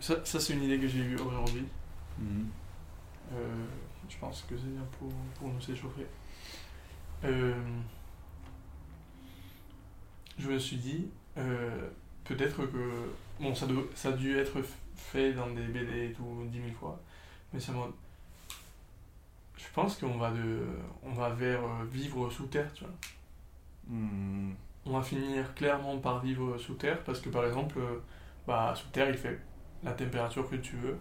Ça, ça c'est une idée que j'ai eue aujourd'hui. Mhm. Euh, je pense que c'est bien pour, pour nous s'échauffer. Euh, je me suis dit, euh, peut-être que. Bon, ça, doit- ça a dû être fait dans des BD et tout dix mille fois, mais c'est moi. Je pense qu'on va, de, on va vers vivre sous terre, tu vois. Mhm. On va finir clairement par vivre sous terre parce que par exemple, bah, sous terre il fait la température que tu veux.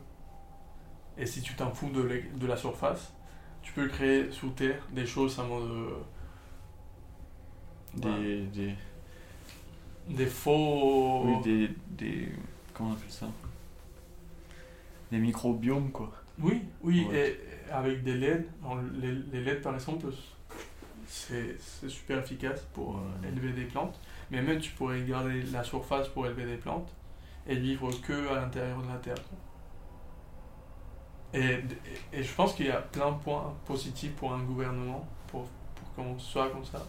Et si tu t'en fous de, la surface, tu peux créer sous terre des choses en mode. euh, Des, des, des faux. oui, des, des. Comment on appelle ça? Des microbiomes, quoi. Oui, oui, Ouais. et avec des LED. Les, les LED par exemple, c'est super efficace pour euh, élever des plantes. Mais même tu pourrais garder la surface pour élever des plantes et vivre que à l'intérieur de la terre. quoi. Et, et, et je pense qu'il y a plein de points positifs pour un gouvernement pour, pour qu'on soit comme ça.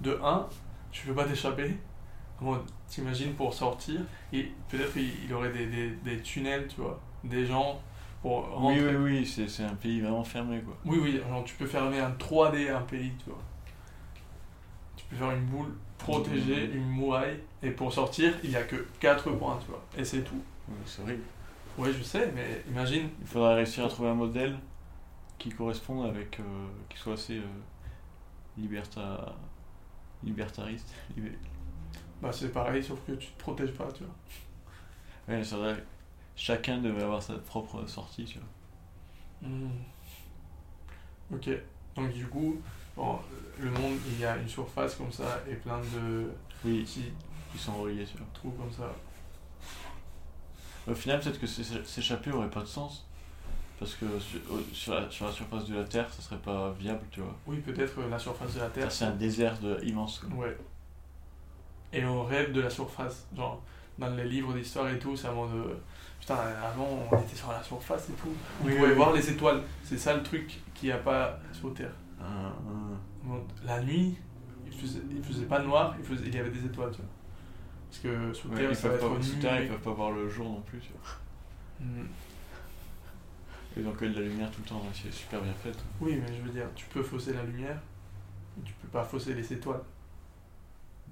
De un, tu peux pas t'échapper. T'imagines pour sortir, et peut-être il y aurait des, des, des tunnels, tu vois, des gens pour Oui, rentrer. oui, oui, c'est c'est un pays vraiment fermé, quoi. Oui, oui, genre tu peux fermer un 3D à un pays, tu vois. Peux faire une boule protégée, une muraille, et pour sortir, il n'y a que 4 points, tu vois, et c'est tout. C'est horrible. Oui, je sais, mais imagine, Il faudra réussir à trouver un modèle qui corresponde avec. euh, qui soit assez. euh, liberta... libertariste. Liber- bah c'est pareil, sauf que tu te protèges pas, tu vois. Ouais, c'est vrai. Chacun devait avoir sa propre sortie, tu vois. Hmm. Ok, donc du coup, bon, le monde, il y a une surface comme ça, et plein de Oui, petits ils sont reliés, vois. trous comme ça. Au final, peut-être que s'é- s'échapper aurait pas de sens. Parce que sur, sur la, sur la surface de la Terre, ça serait pas viable, tu vois. Oui, peut-être euh, la surface de la Terre. C'est un désert de, immense. quoi. Ouais. Et on rêve de la surface. Genre, dans les livres d'histoire et tout, c'est vraiment de. Putain, avant, on était sur la surface et tout. On Oui, pouvait oui, voir oui. les étoiles. C'est ça le truc qu'il n'y a pas sur Terre. Un- Bon, La nuit, il faisait, il faisait pas noir, il, faisait, il y avait des étoiles, tu vois. Parce que sous Ouais, Terre, ils, peuvent pas, sous terre, ils peuvent pas voir le jour non plus, tu vois. Hmm. Et donc, de la lumière tout le temps, c'est super bien fait. Oui, mais je veux dire, tu peux fausser la lumière, mais tu peux pas fausser les étoiles.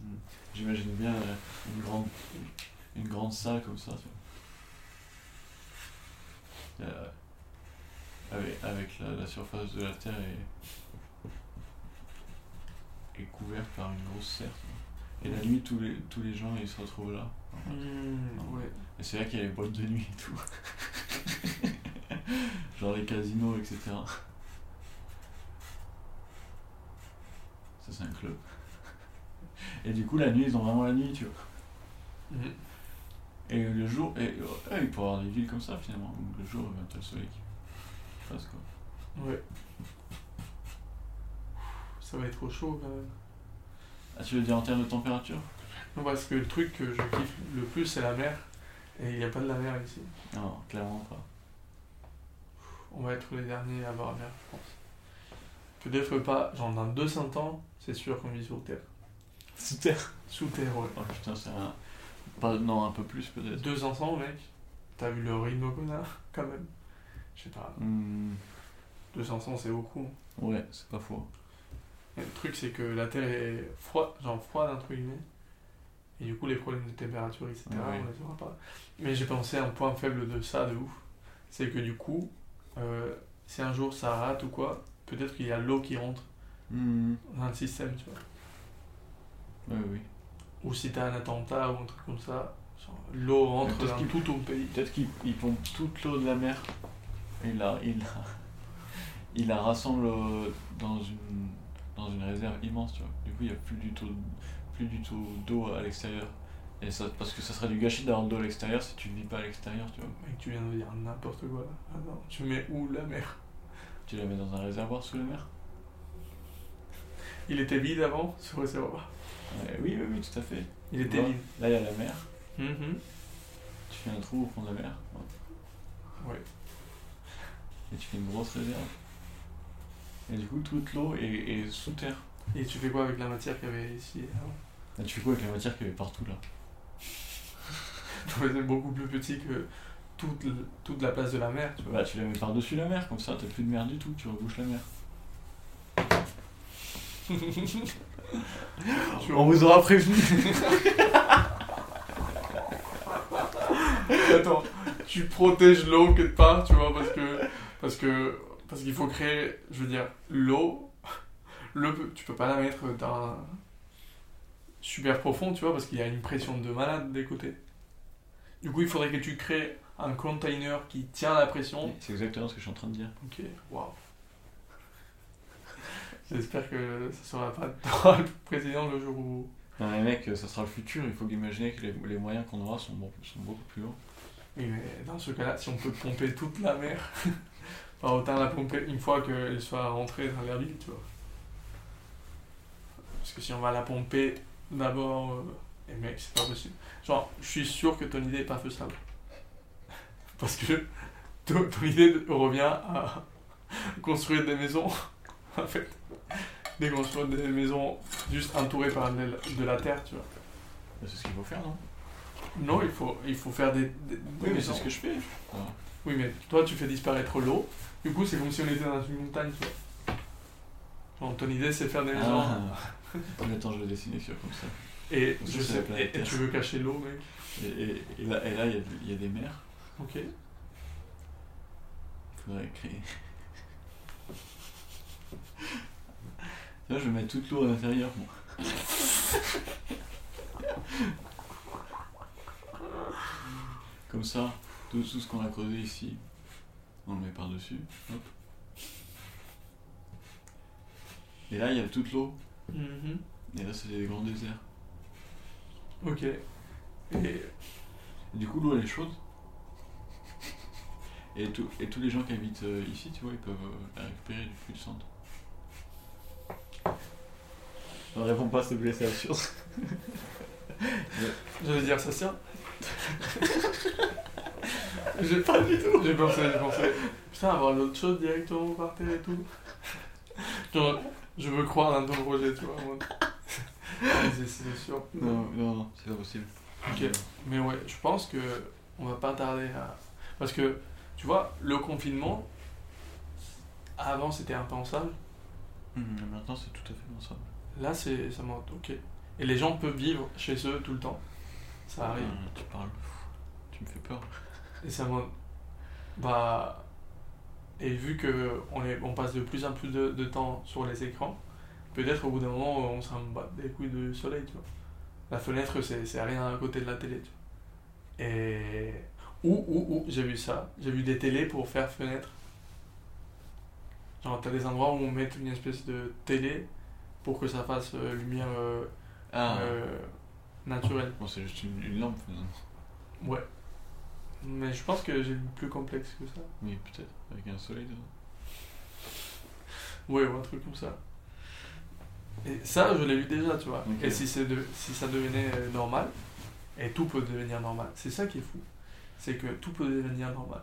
Mm. J'imagine bien euh, une grande, une grande salle comme ça, tu vois. Euh, avec avec la, la surface de la Terre est, est couverte par une grosse serre. Et la nuit, tous les, tous les gens, ils se retrouvent là. Hmm, ouais. Et c'est là qu'il y a les boîtes de nuit et tout. Genre les casinos, etc. Ça, c'est un club. Et du coup, la nuit, ils ont vraiment la nuit, tu vois. Hmm. Et le jour, et, il peut y avoir des villes comme ça finalement, le jour, ben, t'as le soleil qui passe quoi. Ouais. Ça va être trop chaud quand même. Ah, tu veux dire en termes de température? Non, parce que le truc que je kiffe le plus, c'est la mer. Et il n'y a pas de la mer ici. Non, clairement pas. On va être les derniers à avoir la mer, je pense. Peut-être pas, genre dans 200 ans, c'est sûr qu'on vit sur Terre. Sous terre Sous Terre, ouais. Oh putain, c'est un. Pas, non, un peu plus peut-être. 200 ans, mec. T'as vu le rhinocona, quand même? Je sais pas, Hmm, 200 ans, c'est beaucoup. ouais, c'est pas faux. Et le truc, c'est que la Terre est froide, genre froide, entre guillemets. Et du coup, les problèmes de température, etc., oui. on les aura pas. Mais j'ai pensé à un point faible de ça, de ouf. C'est que du coup, euh, si un jour ça rate ou quoi, peut-être qu'il y a l'eau qui rentre Hmm, dans le système, tu vois. ouais, oui. Ou si t'as un attentat ou un truc comme ça, l'eau rentre dans tout ton pays. Peut-être qu'il il pompe toute l'eau de la mer et il la, il la, il la rassemble euh, dans une, dans une réserve immense, tu vois. Du coup, il n'y a plus du tout, plus du tout d'eau à l'extérieur. Et ça, parce que ça serait du gâchis d'avoir de l'eau à l'extérieur si tu ne vis pas à l'extérieur, tu vois. Mec, tu viens de dire n'importe quoi là. Ah non, tu mets où la mer? Tu la mets dans un réservoir sous la mer? Il était vide avant, ce réservoir. Ouais, Oui, oui, oui, tout à fait. Il Tu était vois, vide. Là, il y a la mer. Mhm. Tu fais un trou au fond de la mer. Ouais. Et tu fais une grosse réserve. Et du coup, toute l'eau est, est sous terre. Et tu fais quoi avec la matière qu'il y avait ici Et tu fais quoi avec la matière qu'il y avait partout là? C'est beaucoup plus petit que toute, toute la place de la mer, tu vois. Bah, tu la mets par-dessus la mer, comme ça, t'as plus de mer du tout, tu rebouches la mer. On vous aura prévenu. Attends, tu protèges l'eau quelque part, tu vois, parce que parce que parce qu'il faut créer, je veux dire, l'eau, le tu peux pas la mettre dans un super profond, tu vois, parce qu'il y a une pression de malade des côtés. Du coup, il faudrait que tu crées un container qui tient la pression. C'est exactement ce que je suis en train de dire. Ok, waouh. J'espère que ça sera pas toi le président le jour où. Non mais mec, ça sera le futur, il faut imaginer que les, les moyens qu'on aura sont beaucoup plus hauts. Oui, mais dans ce cas-là, si on peut pomper toute la mer, autant la pomper une fois qu'elle soit rentrée dans l'air libre, tu vois. Parce que si on va la pomper d'abord, euh, et mec, c'est pas possible. Genre, je suis sûr que ton idée est pas faisable. Parce que ton, ton idée revient à construire des maisons, en fait. Des construire des maisons juste entourées par de la- terre, tu vois. C'est ce qu'il faut faire, non? Non, il faut, il faut faire des, Oui, mais c'est ce que je fais. Oui, mais toi, tu fais disparaître l'eau. Du coup, c'est comme si on était dans une montagne, tu vois. Genre, ton idée, c'est faire des maisons. Ah. Attends, je vais dessiner sur comme ça. Et, je sais- et- tu veux cacher l'eau, mec. Et, et- et là, il y, a- il y a des mers. Ok. Il faudrait créer. Là, je vais mettre toute l'eau à l'intérieur, moi. Comme ça, tout, tout ce qu'on a creusé ici, on le met par-dessus. Hop. Et là, il y a toute l'eau. Mhm. Et là, c'est des grands déserts. Ok. Et Et du coup, l'eau, elle est chaude. Et, tout- et tous les gens qui habitent euh, ici, tu vois, ils peuvent euh, la récupérer depuis le centre. Ne réponds pas, s'il te plaît, c'est absurde. j'allais dire, ça sert. J'ai pas du tout. J'ai pensé, j'ai pensé. Putain, avoir l'autre chose directement par terre et tout. Genre, je veux croire dans ton projet, tu vois. Mais c'est- sûr. Non, non, non, c'est pas possible. Ok. Mais ouais, je pense que on va pas tarder à. Parce que, tu vois, le confinement, avant c'était impensable, mais maintenant, c'est tout à fait ensemble. là c'est ça monte, ok. Et les gens peuvent vivre chez eux tout le temps. Ça arrive. Hum, tu parles. Tu me fais peur. Et ça monte. Bah. Et vu que on, est, on passe de plus en plus de, de temps sur les écrans, peut-être au bout d'un moment on s'en bat des couilles de soleil, tu vois. La fenêtre c'est c'est rien à côté de la télé, tu vois. Et. Ou, ou, ou, j'ai vu ça. J'ai vu des télés pour faire fenêtre. Genre, t'as des endroits où on met une espèce de télé pour que ça fasse euh, lumière euh, Ah, euh, naturelle. bon, c'est juste une, une lampe, finalement. Ouais. Mais je pense que j'ai plus complexe que ça. Oui, peut-être, avec un soleil dedans. Ouais, ou un truc comme ça. Et ça, je l'ai vu déjà, tu vois. Et si, c'est de, si ça devenait euh, normal, et tout peut devenir normal, c'est ça qui est fou. C'est que tout peut devenir normal.